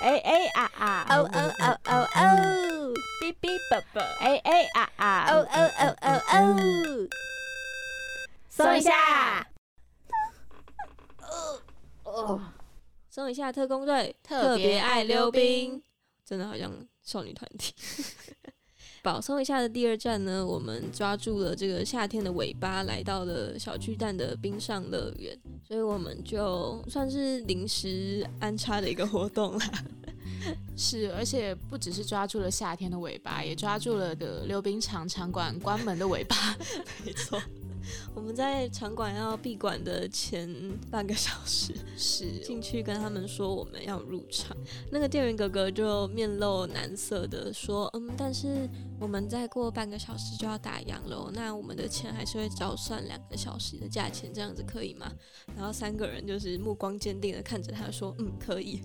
哎哎啊啊，哦哦哦哦哦，哔哔啵啵，哎哎啊啊，哦哦哦哦哦，松一下，哦，松一下特工队特别爱溜冰，真的好像少女团体。保松一下的第二站呢，我们抓住了这个夏天的尾巴，来到了小巨蛋的冰上乐园，所以我们就算是临时安插的一个活动啦。是，而且不只是抓住了夏天的尾巴，也抓住了的溜冰场场馆关门的尾巴。没错，我们在场馆要闭馆的前半个小时是进去跟他们说我们要入场，那个店员哥哥就面露难色的说，嗯，但是我们再过半个小时就要打烊了，那我们的钱还是会照算两个小时的价钱，这样子可以吗？然后三个人就是目光坚定的看着他说，嗯，可以。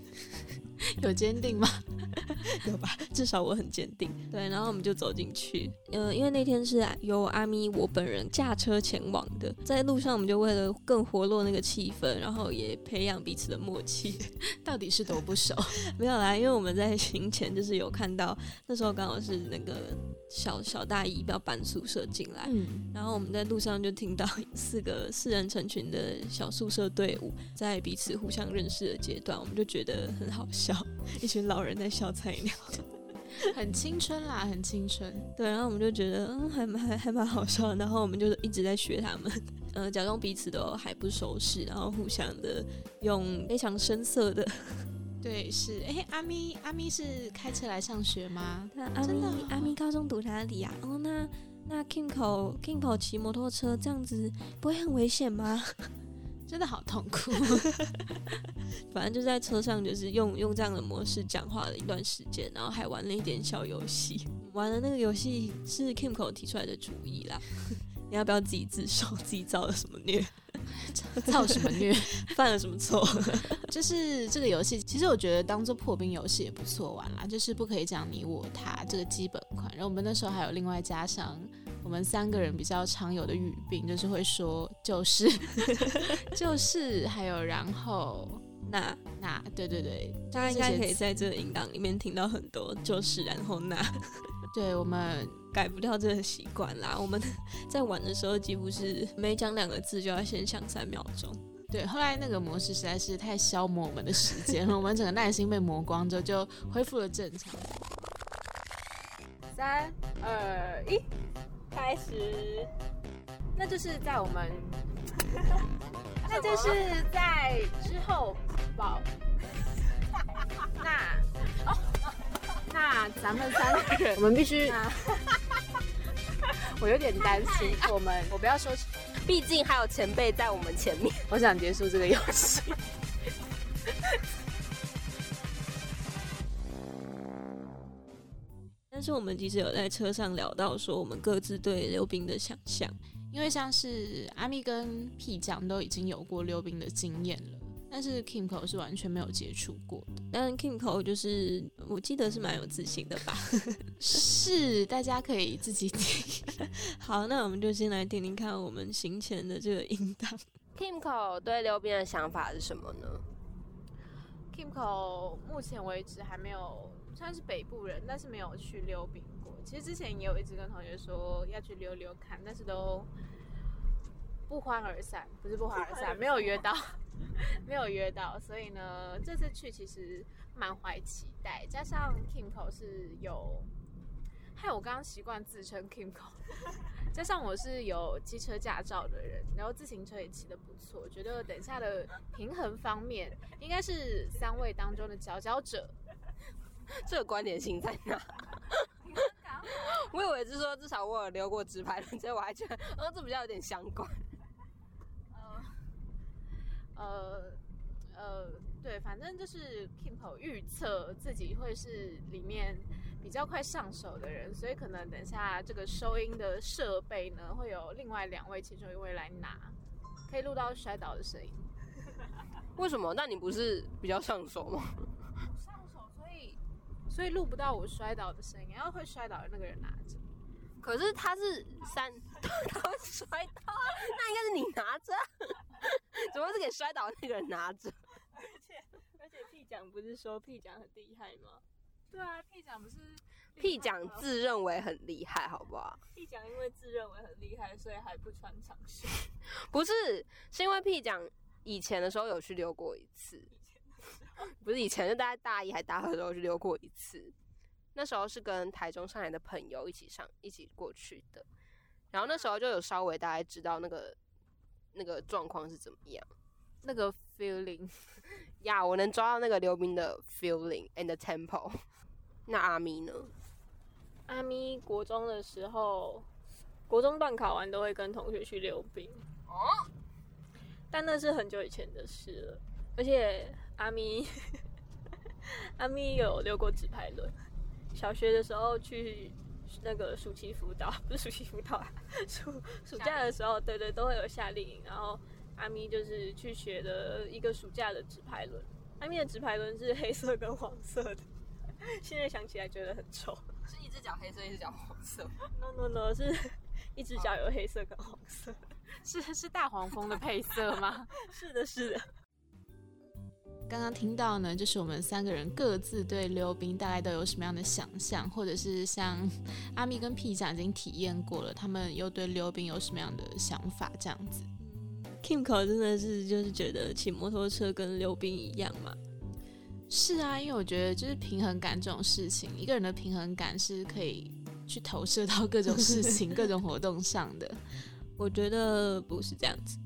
有坚定吗？有吧，至少我很坚定。对，然后我们就走进去。呃，因为那天是由阿咪我本人驾车前往的，在路上我们就为了更活络那个气氛，然后也培养彼此的默契。到底是多不熟？没有啦，因为我们在行前就是有看到，那时候刚好是那个小小大一要搬宿舍进来，嗯，然后我们在路上就听到四个四人成群的小宿舍队伍在彼此互相认识的阶段，我们就觉得很好笑，一群老人在笑菜鸟。很青春啦，很青春。对，然后我们就觉得嗯，还蛮还还蛮好笑的，然后我们就一直在学他们，呃，假装彼此都还不熟识，然后互相的用非常深色的。对，是哎，阿咪阿咪是开车来上学吗？那阿咪真的哦阿咪高中读哪里啊？哦，那那 Kimco Kimco 骑摩托车这样子不会很危险吗？真的好痛苦。反正就在车上，就是用用这样的模式讲话了一段时间，然后还玩了一点小游戏。玩的那个游戏是 Kimco 提出来的主意啦。你要不要自己自首？自己造了什么孽？造什么孽？犯了什么错？就是这个游戏，其实我觉得当做破冰游戏也不错玩啦。就是不可以讲你我他这个基本款，然后我们那时候还有另外加上我们三个人比较常有的语病，就是会说就是 就是，还有然后那那对对对，大家应该可以在这个音档里面听到很多，就是然后那 对我们改不掉这个习惯啦。我们在玩的时候，几乎是每讲两个字就要先想三秒钟。对后来那个模式实在是太消磨我们的时间了，我们整个耐心被磨光之后就恢复了正常。三二一，开始。那就是在我们，那就是在之后宝。那哦，那咱们三个人，我们必须。我有点担心，我们我不要说，毕竟还有前辈在我们前面。我想结束这个游戏。但是我们其实有在车上聊到说，我们各自对溜冰的想象。因为像是阿咪跟屁酱都已经有过溜冰的经验了，但是 Kimco 是完全没有接触过的。但 Kimco 就是我记得是蛮有自信的吧。是，大家可以自己听。好，那我们就先来听听看我们行前的这个音档。Kimco 对溜冰的想法是什么呢？Kimco 目前为止还没有算是北部人，但是没有去溜冰过。其实之前也有一直跟同学说要去溜溜看，但是都不欢而散，不是不欢而散，没有约到，没有约到。所以呢，这次去其实满怀期待，加上 Kimco 是有，害我刚刚习惯自称 Kimco，加上我是有机车驾照的人，然后自行车也骑得不错，我觉得等一下的平衡方面应该是三位当中的佼佼者。这个关联性在哪？我以为是说至少我有溜过直排轮，所以我还觉得，哦，这比较有点相关。呃呃，对，反正就是 Kimpo 预测自己会是里面比较快上手的人，所以可能等一下这个收音的设备呢，会有另外两位其中一位来拿，可以录到摔倒的声音。为什么？那你不是比较上手吗？所以录不到我摔倒的声音，要会摔倒的那个人拿着。可是他是三，他会摔倒啊，那应该是你拿着啊，怎么会是给摔倒的那个人拿着？而且而且屁奖不是说屁奖很厉害吗？对啊，屁奖不是屁奖自认为很厉害，好不好？屁奖因为自认为很厉害，所以还不穿长袖。不是，是因为屁奖以前的时候有去溜过一次，不是以前，就大概大一还大二的时候去溜过一次。那时候是跟台中上来的朋友一起上，一起过去的。然后那时候就有稍微大概知道那个那个状况是怎么样。那个 feeling 呀，我能抓到那个溜冰的 feeling and the tempo。那阿咪呢？阿咪国中的时候，国中段考完都会跟同学去溜冰。哦。但那是很久以前的事了，而且阿咪 阿咪有溜过纸牌轮。小学的时候去那个暑期辅导，不是暑期辅导啊，暑暑假的时候，对对，都会有夏令营。然后阿咪就是去学的一个暑假的纸牌轮。阿咪的纸牌轮是黑色跟黄色的，现在想起来觉得很丑。是一只脚黑色，一只脚黄色？No No No，是一只脚有黑色跟黄色，是是大黄蜂的配色吗？是的，是的。刚刚听到呢，就是我们三个人各自对溜冰大概都有什么样的想象，或者是像 阿咪跟皮酱已经体验过了，他们又对溜冰有什么样的想法？这样子，Kim 口真的是就是觉得骑摩托车跟溜冰一样嘛？是啊，因为我觉得就是平衡感这种事情，一个人的平衡感是可以去投射到各种事情、各种活动上的。我觉得不是这样子，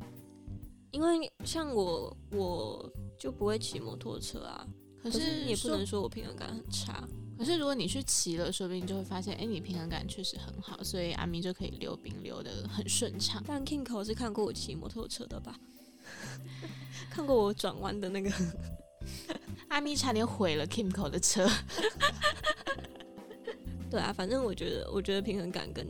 因为像我我。就不会骑摩托车啊，可是也不能说我平衡感很差。可是如果你去骑了，说不定就会发现，哎，你平衡感确实很好，所以阿咪就可以溜冰溜的很顺畅。但 Kingo 是看过我骑摩托车的吧？看过我转弯的那个，阿咪差点毁了 King 口的车。对啊，反正我觉得，我觉得平衡感跟。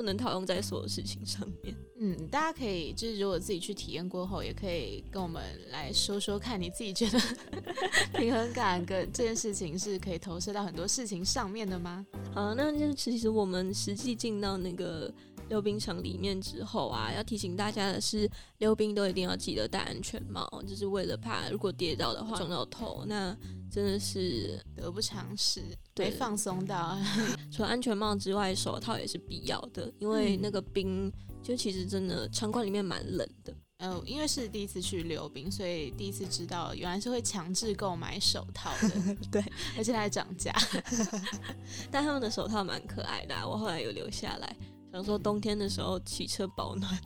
不能套用在所有事情上面。嗯，大家可以就是如果自己去体验过后，也可以跟我们来说说看，你自己觉得 平衡感跟这件事情是可以投射到很多事情上面的吗？好，那就是其实我们实际进到那个溜冰场里面之后啊，要提醒大家的是，溜冰都一定要记得戴安全帽，就是为了怕如果跌倒的话撞到头，那真的是得不偿失。对，放松到 除了安全帽之外，手套也是必要的，因为那个冰就其实真的场馆里面蛮冷的。呃，因为是第一次去溜冰，所以第一次知道原来是会强制购买手套的。对，而且还涨价。但他们的手套蛮可爱的，我后来有留下来，想说冬天的时候骑车保暖。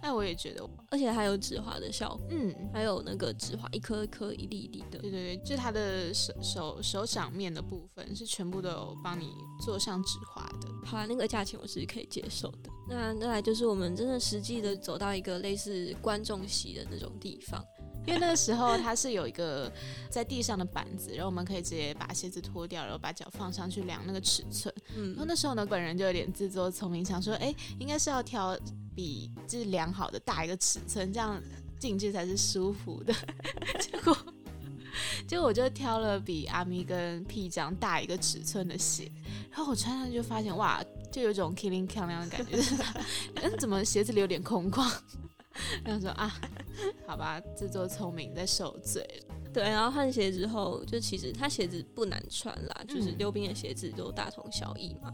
哎，我也觉得，而且还有止滑的效果，嗯，还有那个止滑一颗一颗一粒一粒的，对对对，就它的手手手掌面的部分是全部都有帮你做上止滑的。好，那个价钱我是可以接受的。那再来就是我们真的实际的走到一个类似观众席的那种地方，因为那个时候它是有一个在地上的板子，然后我们可以直接把鞋子脱掉，然后把脚放上去量那个尺寸。嗯，然后那时候呢，本人就有点自作聪明，想说，哎，应该是要挑。比就是量好的大一个尺寸，这样进去才是舒服的。结果，结果我就挑了比阿咪跟屁这样大一个尺寸的鞋，然后我穿上去就发现，哇，就有种 killing 漂亮的感觉。嗯，怎么鞋子里有点空旷？然后说啊，好吧，自作聪明在受罪。对，然后换鞋之后，就其实他鞋子不难穿啦，就是溜冰的鞋子都大同小异嘛。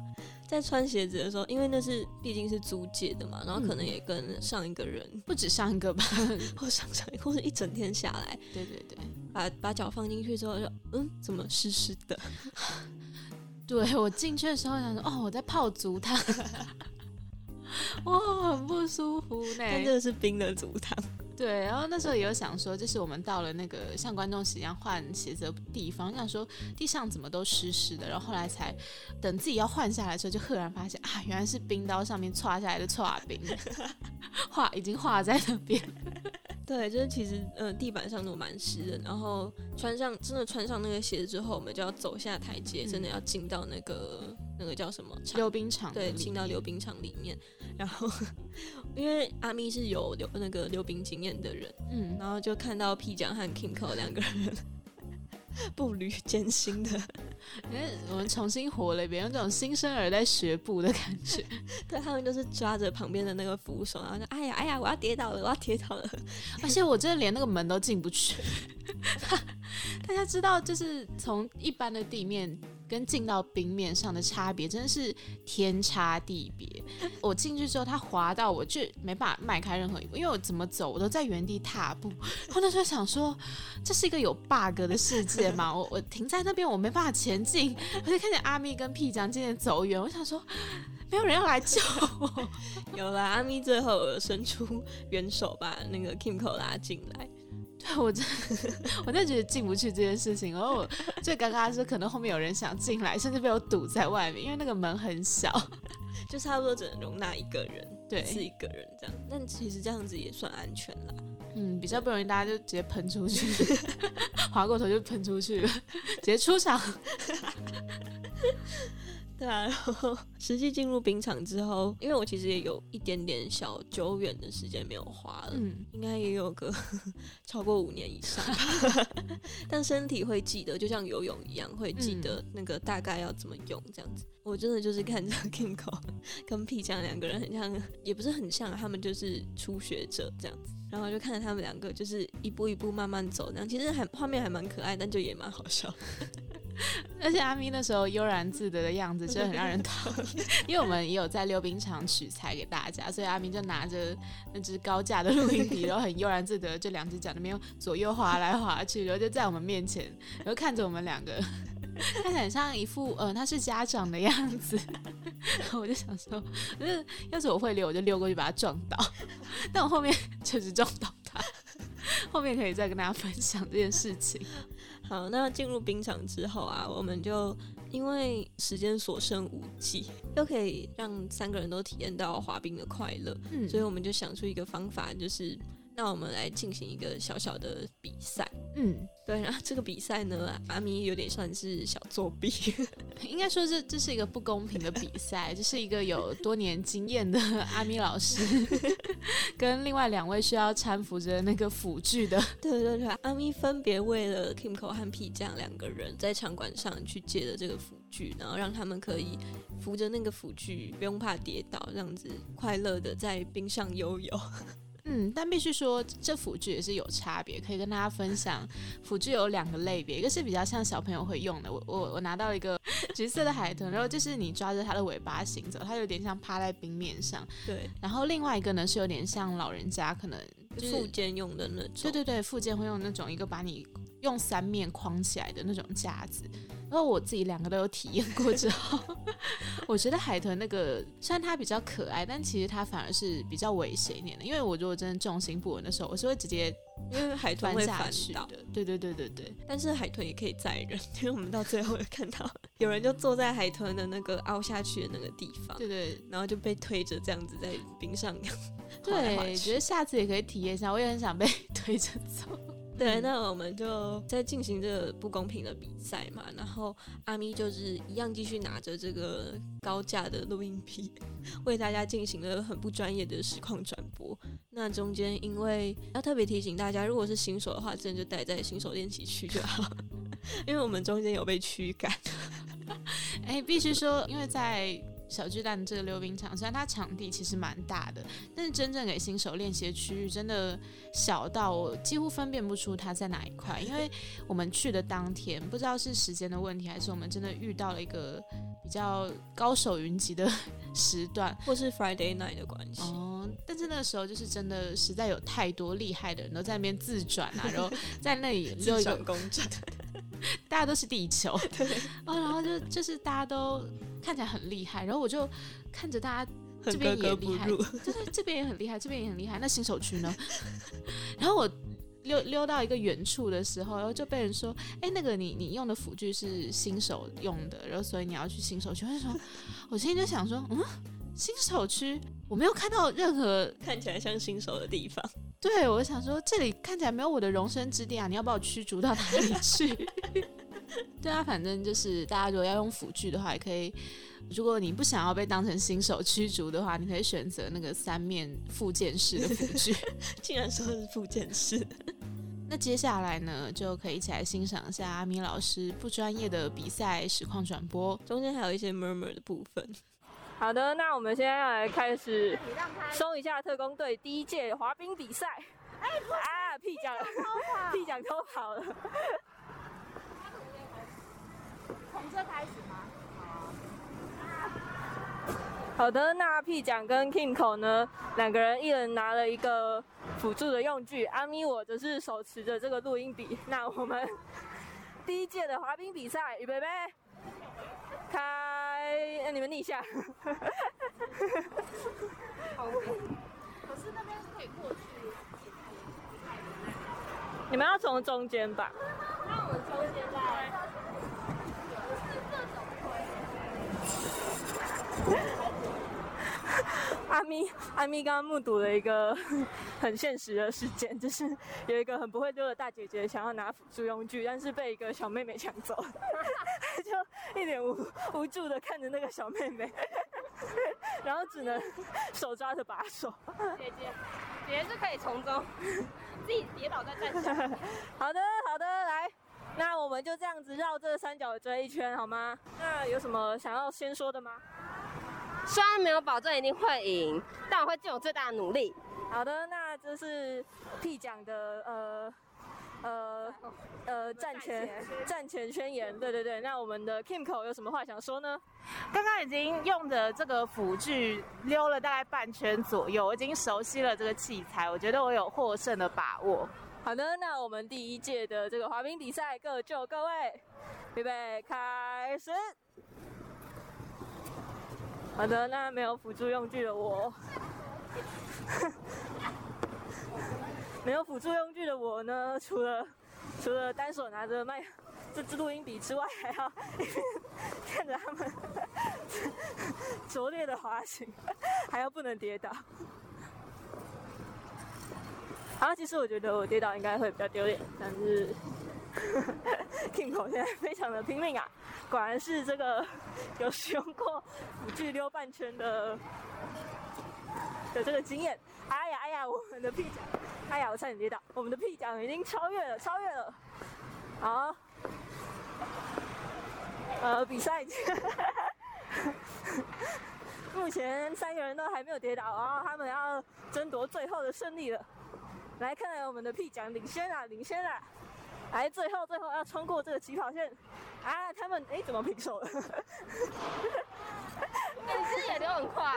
在穿鞋子的时候，因为那是毕竟是租借的嘛，然后可能也跟上一个人不止上一个吧，或上上或者一整天下来，对对对，把把脚放进去之后就嗯，怎么湿湿的？对我进去的时候想说，哦，我在泡足汤，哇，很不舒服呢。但这个是冰的足汤。对，然后那时候也有想说，就是我们到了那个像观众席一样换鞋子的地方，想说地上怎么都湿湿的，然后后来才等自己要换下来的时候，就赫然发现啊，原来是冰刀上面歘下来的歘冰，画已经画在那边。对，就是其实呃地板上都蛮湿的，然后穿上真的穿上那个鞋子之后，我们就要走下台阶，真的要进到那个那个叫什么？溜冰场，对，进到溜冰场里面，然后。因为阿咪是有溜那个溜冰经验的人，嗯，然后就看到 P 酱和 Kingo 两个人 步履艰辛的，因为我们重新活了一遍，有种新生儿在学步的感觉。对他们就是抓着旁边的那个扶手，然后就：“哎呀，哎呀，我要跌倒了，我要跌倒了。”而且我真的连那个门都进不去，大家知道，就是从一般的地面跟进到冰面上的差别，真的是天差地别。我进去之后，它滑到我就没办法迈开任何一步，因为我怎么走我都在原地踏步。我那时候想说，这是一个有 bug 的世界嘛？我我停在那边，我没办法前进。我就看见阿咪跟屁酱渐渐走远，我想说，没有人要来救我。有了，阿咪最后伸出援手把那个 Kimco 拉进来。对 我真，我真的觉得进不去这件事情。然后我最尴尬的是，可能后面有人想进来，甚至被我堵在外面，因为那个门很小，就差不多只能容纳一个人，对是一个人这样。但其实这样子也算安全啦。嗯，比较不容易，大家就直接喷出去，划过头就喷出去了，直接出场。对啊，然后 实际进入冰场之后，因为我其实也有一点点小久远的时间没有滑了，嗯，应该也有个 超过五年以上吧，但身体会记得，就像游泳一样，会记得那个大概要怎么用这样子。我真的就是看着 Kingo 跟 P 酱两个人很像，也不是很像，他们就是初学者这样子，然后就看着他们两个就是一步一步慢慢走，那样其实还画面还蛮可爱，但就也蛮好笑。而且阿咪那时候悠然自得的样子，真的很让人讨厌。因为我们也有在溜冰场取材给大家，所以阿咪就拿着那只高价的录音笔，然后很悠然自得，就两只脚那边左右滑来滑去，然后就在我们面前，然后看着我们两个，看起来很像一副呃他是家长的样子。然后我就想说，就是要是我会溜，我就溜过去把他撞倒。但我后面确实撞倒他，后面可以再跟大家分享这件事情。好，那进入冰场之后啊，我们就因为时间所剩无几，又可以让三个人都体验到滑冰的快乐，嗯所以我们就想出一个方法，就是让我们来进行一个小小的比赛。嗯，对，然后这个比赛呢，阿咪有点算是小作弊，应该说这这是一个不公平的比赛，这是一个有多年经验的阿咪老师，跟另外两位需要搀扶着那个辅具的，对对对，阿咪分别为了 Kimco 和 P 酱两个人在场馆上去借的这个辅具，然后让他们可以扶着那个辅具，不用怕跌倒，这样子快乐的在冰上悠游。嗯，但必须说这辅具也是有差别，可以跟大家分享。辅具有两个类别，一个是比较像小朋友会用的，我我我拿到一个 橘色的海豚，然后就是你抓着它的尾巴行走，它有点像趴在冰面上。对，然后另外一个呢是有点像老人家可能就是附件用的那种。对对对，附件会用那种一个把你用三面框起来的那种架子。然后我自己两个都有体验过之后，我觉得海豚那个虽然它比较可爱，但其实它反而是比较危险一点的。因为我如果真的重心不稳的时候，我是会直接因为海豚会翻下去倒，的。对对对对对，但是海豚也可以载人，因为我们到最后有看到有人就坐在海豚的那个凹下去的那个地方，对对然后就被推着这样子在冰上 滑来滑对，去觉得下次也可以体验一下，我也很想被 推着走。对，嗯那我们就在进行这个不公平的比赛嘛，然后阿咪就是一样继续拿着这个高价的录音笔，为大家进行了很不专业的实况转播。那中间因为要特别提醒大家，如果是新手的话，真的就待在新手练习区就好，因为我们中间有被驱赶。哎，必须说，因为在小巨蛋这个溜冰场，虽然它场地其实蛮大的，但是真正给新手练习的区域真的小到我几乎分辨不出它在哪一块。因为我们去的当天，不知道是时间的问题，还是我们真的遇到了一个比较高手云集的时段。或是 Friday night 的关系，哦，但是那个时候就是真的实在有太多厉害的人都在那边自转啊，然后在那里溜一个公转，大家都是地球，哦，然后就就是大家都看起来很厉害，然后我就看着大家这边也厉害，入。对对，这边也很厉害，这边也很厉害，那新手区呢？然后我溜溜到一个远处的时候，然后就被人说，哎，那个你你用的辅具是新手用的，然后所以你要去新手区。我就说，我心里就想说，嗯，新手区我没有看到任何看起来像新手的地方，对，我想说这里看起来没有我的容身之地啊！你要把我驱逐到哪里去？对啊，反正就是大家如果要用辅具的话，也可以。如果你不想要被当成新手驱逐的话，你可以选择那个三面附件式的辅具。竟然说是附件式。那接下来呢，就可以一起来欣赏一下阿米老师不专业的比赛实况转播。中间还有一些 murmur 的部分。好的，那我们现在要来开始搜一下特工队第一届滑冰比赛。哎，啊，屁奖，屁奖偷跑了。从这开始吗？好的，那 P 奖跟 Kimco 呢，两个人一人拿了一个辅助的用具，阿咪我则是手持着这个录音笔。那我们第一届的滑冰比赛，预备备，开，呃你们逆一下。可是那边是可以过去。你们要从中间吧？那我们中间在。阿咪，阿咪刚刚目睹了一个 很现实的事件，就是有一个很不会溜的大姐姐想要拿辅助用具，但是被一个小妹妹抢走，就一脸无无助的看着那个小妹妹，然后只能手抓着把手。姐姐，姐姐是可以从中自己跌倒再站起来。好的，好的，来，那我们就这样子绕这三角锥一圈好吗？那有什么想要先说的吗？虽然没有保证一定会赢，但我会尽我最大的努力。好的，那这是 P 奖的呃呃呃战前战前宣言，对对对。那我们的 Kim 口有什么话想说呢？刚刚已经用的这个辅具溜了大概半圈左右，我已经熟悉了这个器材，我觉得我有获胜的把握。好的，那我们第一届的这个滑冰比赛各就各位，预备开始。好的，那没有辅助用具的我，没有辅助用具的我呢，除了除了单手拿着麦这支录音笔之外，还要看着他们 拙劣的滑行，还要不能跌倒。好，其实我觉得我跌倒应该会比较丢脸，但是 King 口现在非常的拼命啊，果然是这个 有使用过辅具溜半圈的的这个经验。哎呀哎呀，我们的屁奖，哎呀我差点跌倒，我们的屁奖已经超越了，超越了。好，呃，比赛 目前三个人都还没有跌倒，然后他们要争夺最后的胜利了。来，看来我们的屁奖领先啊，领先啊！来，最后最后要冲过这个起跑线啊！他们哎，怎么平手了？哎你是也流很快、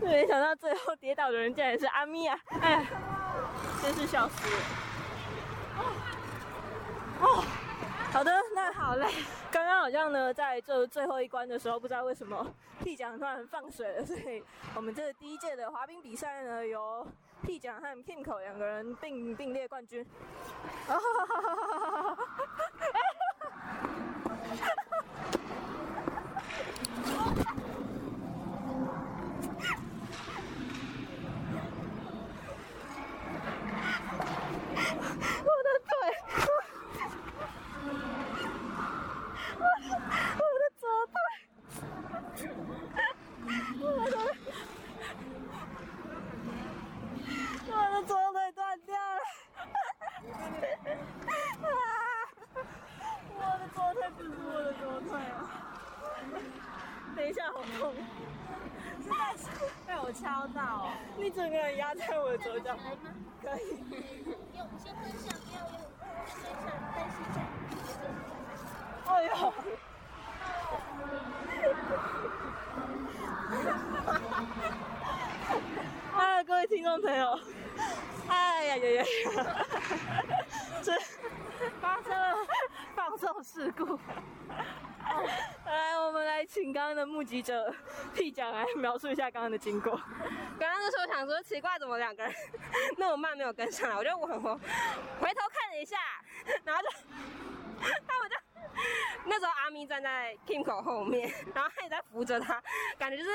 没想到最后跌倒的人竟然是阿咪啊！哎，真是笑死我！哦，好的，那好嘞。刚刚好像呢，在这最后一关的时候，不知道为什么 P 奖突然放水了，所以我们这第一届的滑冰比赛呢，由 P 奖和 Kingo 两个人并并列冠军。哈哈哈哈哈哈！哈哈哈哈哈哈的腿，我我的左腿，我的我的左腿断掉了，啊！我我的左腿啊！等一下，好痛！被我敲到、哦。你整个人压在我的左脚，可以。用先分享，要用分享，但是这样哎呦！啊，各位听众朋友，哎呀呀呀！这发生了放送事故。来，我们来请刚刚的目击者 P 奖来描述一下刚刚的经过。刚刚的时候想说奇怪，怎么两个人 那么慢没有跟上来？我就我我回头看了一下，然后就 他们就那时候阿咪站在 Kim 口后面，然后他也在扶着他，感觉就是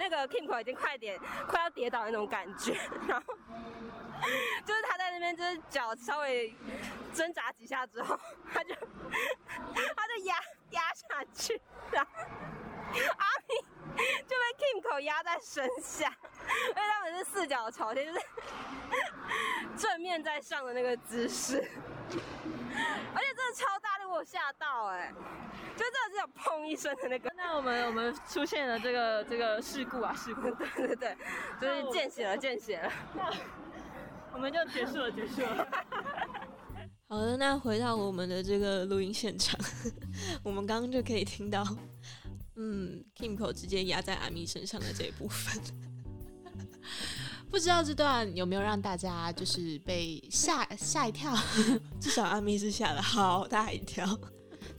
那个 Kim 口已经快点快要跌倒那种感觉，然后就是他在那边就是脚稍微挣扎几下之后，他就他就压压下去，然后阿明就被 Kim 口压在身下，因为他们是四脚朝天，就是正面在上的那个姿势，而且真的超大力，我吓到哎、就真的是有砰一声的那个。那我们我们出现了这个这个事故啊事故，对对对，就是见血了见血了。我们就结束了结束了。好的，那回到我们的这个录音现场，我们刚刚就可以听到，嗯，Kimco 直接压在阿咪身上的这一部分。不知道这段有没有让大家就是被吓吓一跳？至少阿咪是吓了好大一跳。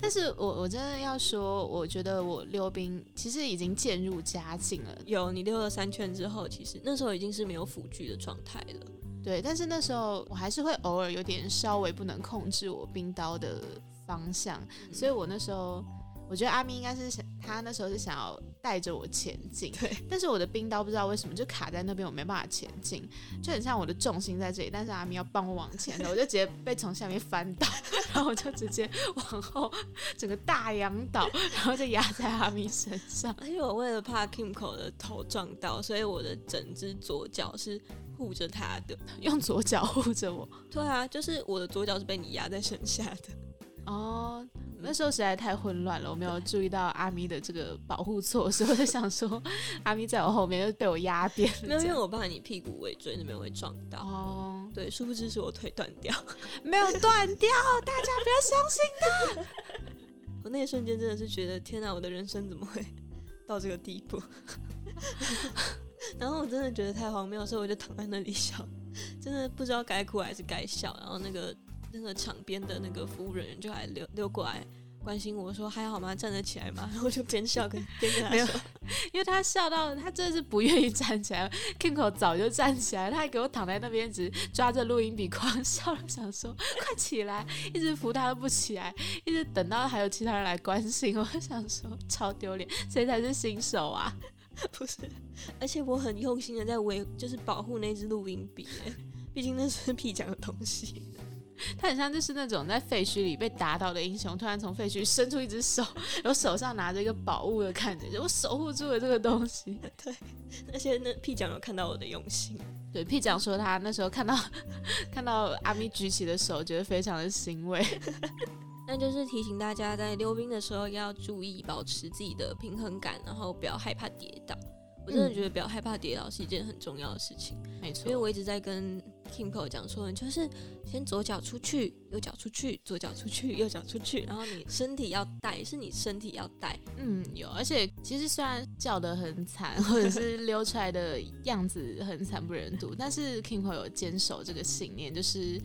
但是我我真的要说，我觉得我溜冰其实已经渐入佳境了。有你溜了三圈之后，其实那时候已经是没有辅具的状态了。对，但是那时候我还是会偶尔有点稍微不能控制我冰刀的方向，所以我那时候我觉得阿咪应该是想，他那时候是想要带着我前进，对，但是我的冰刀不知道为什么就卡在那边，我没办法前进，就很像我的重心在这里，但是阿咪要帮我往前走，我就直接被从下面翻倒，然后我就直接往后整个大仰倒，然后就压在阿咪身上。而且我为了怕 Kimco 的头撞到，所以我的整只左脚是护着他的。用左脚护着我。对啊，就是我的左脚是被你压在身下的。哦，那时候实在太混乱了，我没有注意到阿咪的这个保护措施，我就想说阿咪在我后面就被我压扁了。没有，因为我怕你屁股尾椎那边会撞到。哦，对，殊不知是我腿断掉。没有断掉，大家不要相信他。我那一瞬间真的是觉得，天哪，我的人生怎么会到这个地步？然后我真的觉得太荒谬，所以我就躺在那里笑，真的不知道该哭还是该笑。然后那个那个场边的那个服务人员就来溜溜过来关心我说还好吗？站得起来吗？然后我就边笑跟边跟他说，因为他笑到他真的是不愿意站起来，Kingo 早就站起来，他还给我躺在那边，只抓着录音笔狂笑，想说快起来，一直扶他都不起来，一直等到还有其他人来关心，我想说超丢脸，谁才是新手啊？不是，而且我很用心的在维，就是保护那支录音笔，哎毕竟那是屁讲的东西。他很像就是那种在废墟里被打倒的英雄，突然从废墟伸出一只手，然后手上拿着一个宝物的感觉，我守护住了这个东西。对，那些那屁讲有看到我的用心，对，屁讲说他那时候看到 看到阿咪举起的手，觉得非常的欣慰。那就是提醒大家在溜冰的时候要注意保持自己的平衡感，然后不要害怕跌倒。我真的嗯觉得不要害怕跌倒是一件很重要的事情，没错因为我一直在跟 Kimco 讲说，你就是先左脚出去，右脚出去，左脚出去，右脚出去，然后你身体要带，是你身体要带，嗯，有，而且其实虽然叫得很惨，或者是溜出来的样子很惨不忍睹，但是 Kimpo 有坚守这个信念，就是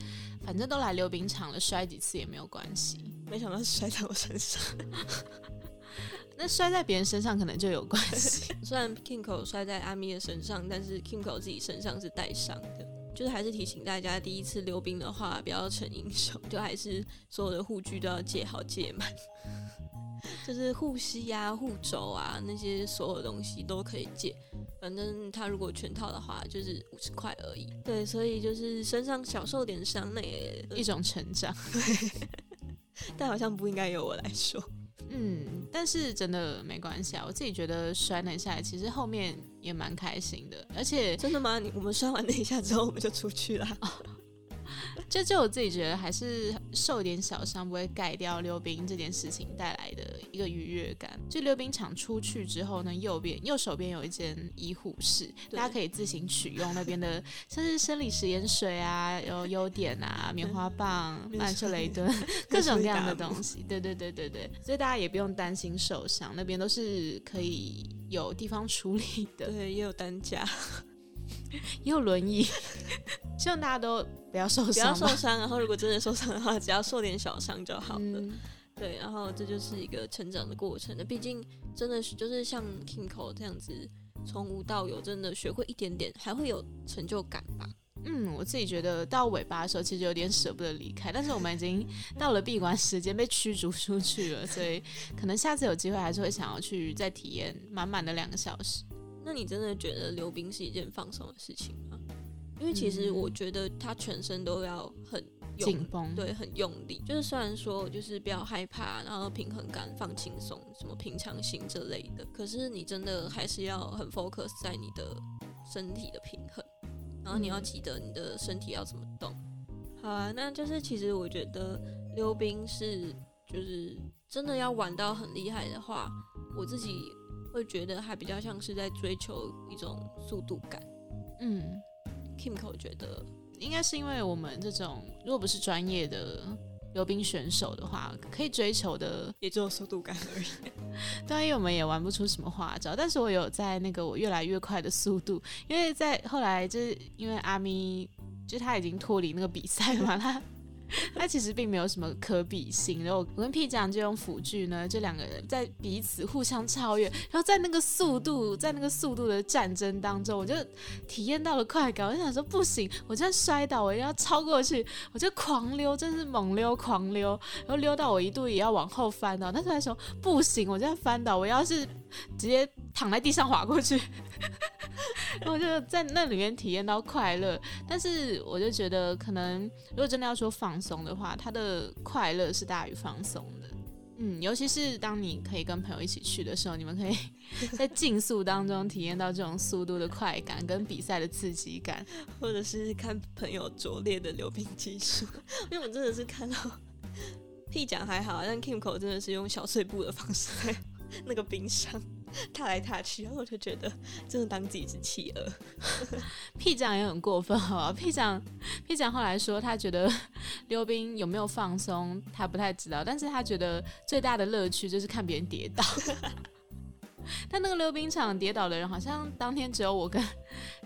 反正都来溜冰场了，摔几次也没有关系。没想到摔在我身上。那摔在别人身上可能就有关系。虽然 Kimco 摔在阿咪的身上，但是 Kimco 自己身上是带伤的。就是还是提醒大家，第一次溜冰的话，不要逞英雄，就还是所有的护具都要借好借满，就是护膝啊、护肘啊那些所有东西都可以借。反正他如果全套的话，就是五十块而已。对，所以就是身上小受点伤，那也一种成长。但好像不应该由我来说。嗯，但是真的没关系啊，我自己觉得摔那下，其实后面也蛮开心的，而且真的吗？你我们摔完那一下之后，我们就出去了。就就我自己觉得，还是受一点小伤不会盖掉溜冰这件事情带来的一个愉悦感。就溜冰场出去之后呢，右边右手边有一间医护室，大家可以自行取用那边的，像是生理食盐水啊，有优点啊，棉花棒、曼彻雷敦，各种各样的东西。对对对对对，所以大家也不用担心受伤，那边都是可以有地方处理的，对，也有担架，也有轮椅。希望大家都不要受伤不要。受伤。然后如果真的受伤的话，只要受点小伤就好了。嗯对，然后这就是一个成长的过程。那毕竟真的是就是像 Kingo 这样子，从无到有，真的学会一点点，还会有成就感吧。嗯，我自己觉得到尾巴的时候，其实有点舍不得离开，但是我们已经到了闭关时间，被驱逐出去了，所以可能下次有机会还是会想要去再体验满满的两个小时。那你真的觉得溜冰是一件放松的事情吗？因为其实嗯我觉得他全身都要很用紧绷，对，很用力。就是虽然说就是不要害怕，然后平衡感放轻松，什么平常心这类的，可是你真的还是要很 focus 在你的身体的平衡，然后你要嗯记得你的身体要怎么动。好啊，那就是其实我觉得溜冰是就是真的要玩到很厉害的话，我自己会觉得还比较像是在追求一种速度感。嗯，Kimco 觉得应该是因为我们这种如果不是专业的溜冰选手的话，可以追求的，也只有速度感而已。当然因为我们也玩不出什么花招，但是我有在那个我越来越快的速度，因为在后来就是因为阿咪，就他已经脱离那个比赛了嘛，他。他其实并没有什么可比性，然后我跟 P 酱就用辅具呢，这两个人在彼此互相超越，然后在那个速度，在那个速度的战争当中，我就体验到了快感。我就想说，不行，我这样摔倒，我一定要超过去，我就狂溜，真是猛溜狂溜，然后溜到我一度也要往后翻倒，但是他说不行，我这样翻倒，我要是直接躺在地上滑过去。我就在那里面体验到快乐，但是我就觉得，可能如果真的要说放松的话，它的快乐是大于放松的。嗯，尤其是当你可以跟朋友一起去的时候，你们可以在竞速当中体验到这种速度的快感跟比赛的刺激感。或者是看朋友拙劣的溜冰技术，因为我真的是看到 屁讲还好，但 Kimco 真的是用小碎步的方式那个冰上 踏来踏去，然后我就觉得真的当自己是企鹅。屁长也很过分，好吧？P 长 P 长后来说，他觉得溜冰有没有放松，他不太知道，但是他觉得最大的乐趣就是看别人跌倒。但那个溜冰场跌倒的人，好像当天只有我跟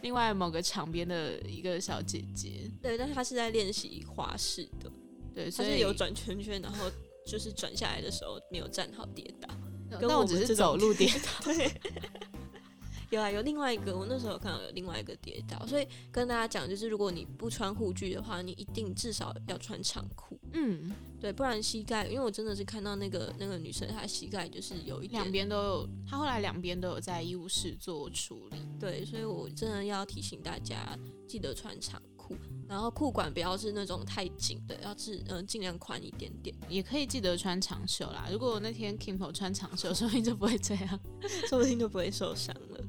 另外某个场边的一个小姐姐。对，但是他是在练习花式的，对，他所以是有转圈圈，然后就是转下来的时候没有站好跌倒。跟但我只是走路跌倒。对，有啊，有另外一个，我那时候看到有另外一个跌倒，所以跟大家讲，就是如果你不穿护具的话，你一定至少要穿长裤，嗯，对，不然膝盖，因为我真的是看到那个那个女生，她膝盖就是有一点两边都有，她后来两边都有在医务室做处理。对，所以我真的要提醒大家，记得穿长裤，然后裤管不要是那种太紧的，要是嗯尽量宽一点点，也可以记得穿长袖啦。如果那天 Kimpo 穿长袖，说不定就不会这样。说不定就不会受伤了。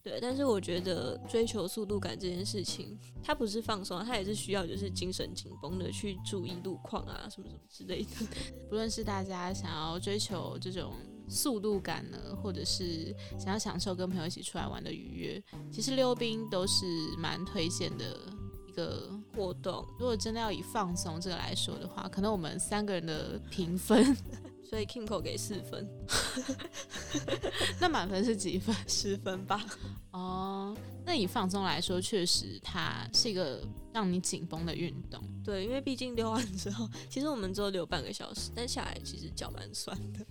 对，但是我觉得追求速度感这件事情，它不是放松啊，它也是需要就是精神紧绷的去注意路况啊，什么什么之类的。不论是大家想要追求这种速度感呢，或者是想要享受跟朋友一起出来玩的愉悦，其实溜冰都是蛮推荐的一个。活动，如果真的要以放松这个来说的话，可能我们三个人的评分，所以 Kimco 给四分，那满分是几分？十分吧。哦，那以放松来说，确实它是一个让你紧绷的运动。对，因为毕竟溜完之后，其实我们只有溜半个小时，但下来其实脚蛮酸的。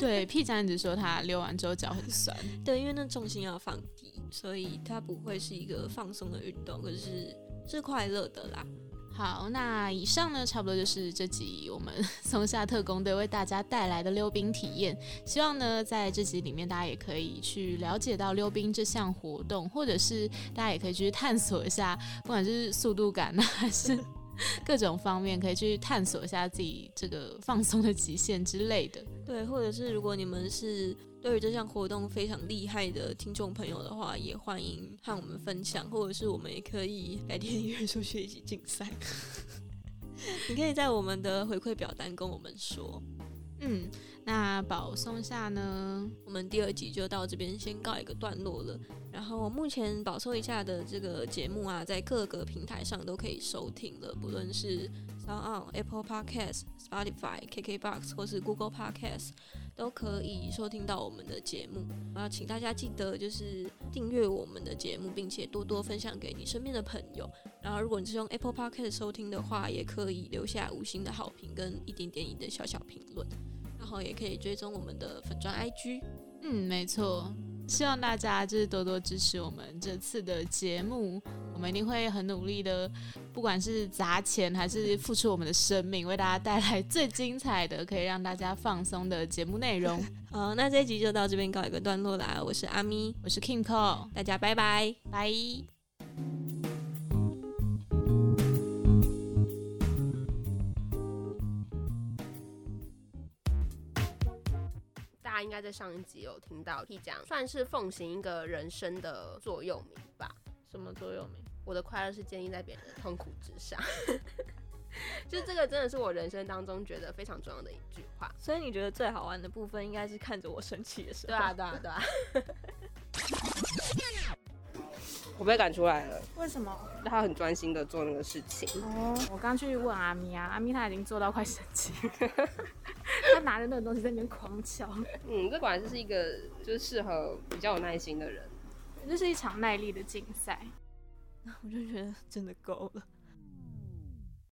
对，P 站一直说他溜完之后脚很酸。对，因为那重心要放低，所以它不会是一个放松的运动，可是是快乐的啦。好，那以上呢，差不多就是这集我们 松下特工队为大家带来的溜冰体验。希望呢，在这集里面，大家也可以去了解到溜冰这项活动，或者是大家也可以去探索一下，不管是速度感呢，还是 各种方面，可以去探索一下自己这个放松的极限之类的。对，或者是如果你们是对于这项活动非常厉害的听众朋友的话，也欢迎和我们分享，或者是我们也可以改天约出去一起竞赛。你可以在我们的回馈表单跟我们说。嗯，那保松下呢？我们第二集就到这边先告一个段落了。然后目前保送一下的这个节目啊，在各个平台上都可以收听了，不论是 Sound On、Apple Podcasts、Spotify、KKBox 或是 Google Podcasts 都可以收听到我们的节目。然后请大家记得就是订阅我们的节目，并且多多分享给你身边的朋友。然后如果你是用 Apple Podcast 收听的话，也可以留下五星的好评跟一点点你的小小评论。然后也可以追踪我们的粉砖 IG。嗯，没错。希望大家就是多多支持我们这次的节目，我们一定会很努力的，不管是砸钱还是付出我们的生命，为大家带来最精彩的，可以让大家放松的节目内容。好，那这一集就到这边告一个段落啦。我是阿咪，我是 King Cole，大家拜拜。拜。家应该在上一集有听到 P 讲，算是奉行一个人生的座右铭吧。什么座右铭？我的快乐是建立在别人的痛苦之上。就这个真的是我人生当中觉得非常重要的一句话。所以你觉得最好玩的部分应该是看着我生气的时候。对啊，对啊，对啊。我被赶出来了，为什么？他很专心的做那个事情。哦，我刚去问阿咪啊，阿咪他已经做到快生气，他拿着那个东西在那边狂敲，嗯，这果然就是一个就是适合比较有耐心的人。这是一场耐力的竞赛。我就觉得真的够了。